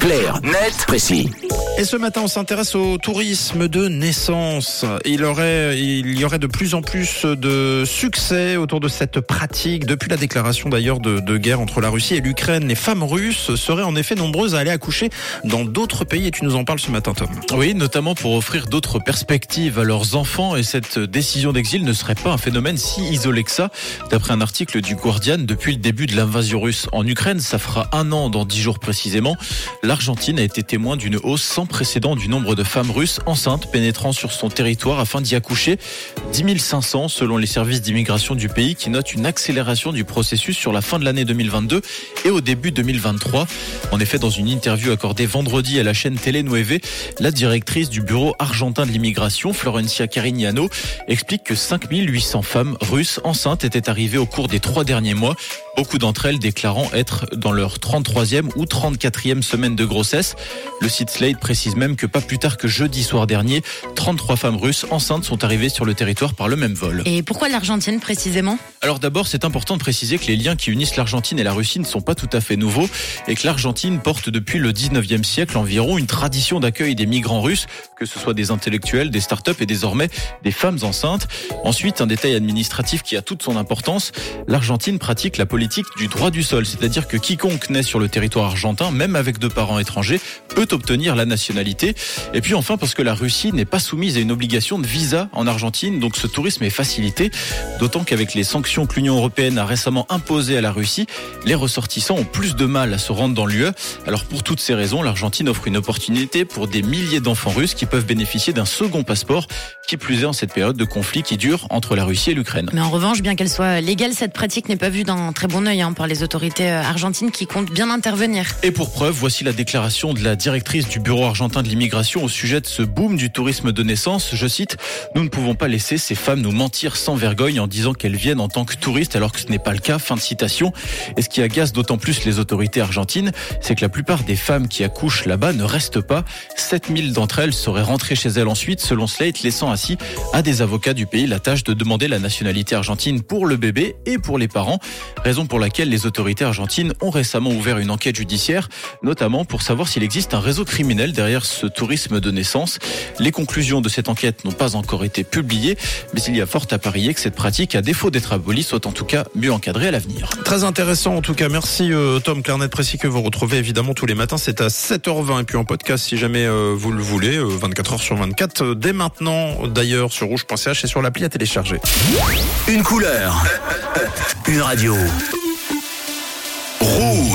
Clair, net, précis. Et ce matin, on s'intéresse au tourisme de naissance. Il, y aurait de plus en plus de succès autour de cette pratique. Depuis la déclaration d'ailleurs de, de guerre entre la Russie et l'Ukraine, les femmes russes seraient en effet nombreuses à aller accoucher dans d'autres pays. Et tu nous en parles ce matin, Tom. Oui, notamment pour offrir d'autres perspectives à leurs enfants. Et cette décision d'exil ne serait pas un phénomène si isolé que ça. D'après un article du Guardian, depuis le début de l'invasion russe en Ukraine, ça fera un an dans dix jours précisément l'Argentine a été témoin d'une hausse sans précédent du nombre de femmes russes enceintes pénétrant sur son territoire afin d'y accoucher. 10 500 selon les services d'immigration du pays qui notent une accélération du processus sur la fin de l'année 2022 et au début 2023. En effet, dans une interview accordée vendredi à la chaîne Télé Nueve, la directrice du bureau argentin de l'immigration, Florencia Carignano, explique que 5800 femmes russes enceintes étaient arrivées au cours des trois derniers mois. Beaucoup d'entre elles déclarant être dans leur 33e ou 34e semaine de grossesse. Le site Slate précise même que pas plus tard que jeudi soir dernier, 33 femmes russes enceintes sont arrivées sur le territoire par le même vol. Et pourquoi l'Argentine précisément? Alors d'abord, c'est important de préciser que les liens qui unissent l'Argentine et la Russie ne sont pas tout à fait nouveaux et que l'Argentine porte depuis le 19e siècle environ une tradition d'accueil des migrants russes, que ce soit des intellectuels, des startups et désormais des femmes enceintes. Ensuite, un détail administratif qui a toute son importance, l'Argentine pratique la politique du droit du sol, c'est-à-dire que quiconque naît sur le territoire argentin, même avec deux parents étrangers, peut obtenir la nationalité. Et puis enfin, parce que la Russie n'est pas soumise à une obligation de visa en Argentine, donc ce tourisme est facilité, d'autant qu'avec les sanctions que l'Union européenne a récemment imposées à la Russie, les ressortissants ont plus de mal à se rendre dans l'UE. Alors pour toutes ces raisons, l'Argentine offre une opportunité pour des milliers d'enfants russes qui peuvent bénéficier d'un second passeport, qui plus est en cette période de conflit qui dure entre la Russie et l'Ukraine. Mais en revanche, bien qu'elle soit légale, cette pratique n'est pas vue d'un très bon œil hein, par les autorités euh, argentines qui comptent bien intervenir. Et pour preuve, voici la déclaration de la directrice du Bureau argentin de l'immigration au sujet de ce boom du tourisme de naissance. Je cite, Nous ne pouvons pas laisser ces femmes nous mentir sans vergogne en disant qu'elles viennent en tant que touristes alors que ce n'est pas le cas. Fin de citation. Et ce qui agace d'autant plus les autorités argentines, c'est que la plupart des femmes qui accouchent là-bas ne restent pas. 7000 d'entre elles seraient rentrées chez elles ensuite, selon Slate, laissant ainsi à des avocats du pays la tâche de demander la nationalité argentine pour le bébé et pour les parents. Raison pour laquelle les autorités argentines ont récemment ouvert une enquête judiciaire, notamment pour savoir s'il existe un réseau criminel derrière ce tourisme de naissance. Les conclusions de cette enquête n'ont pas encore été publiées, mais il y a fort à parier que cette pratique, à défaut d'être abolie, soit en tout cas mieux encadrée à l'avenir. Très intéressant en tout cas. Merci euh, Tom Clarnet précis que vous retrouvez évidemment tous les matins. C'est à 7h20 et puis en podcast si jamais euh, vous le voulez, euh, 24 h sur 24. euh, dès maintenant d'ailleurs sur rouge.ch et sur l'appli à télécharger. Une couleur. Une radio. Rouge.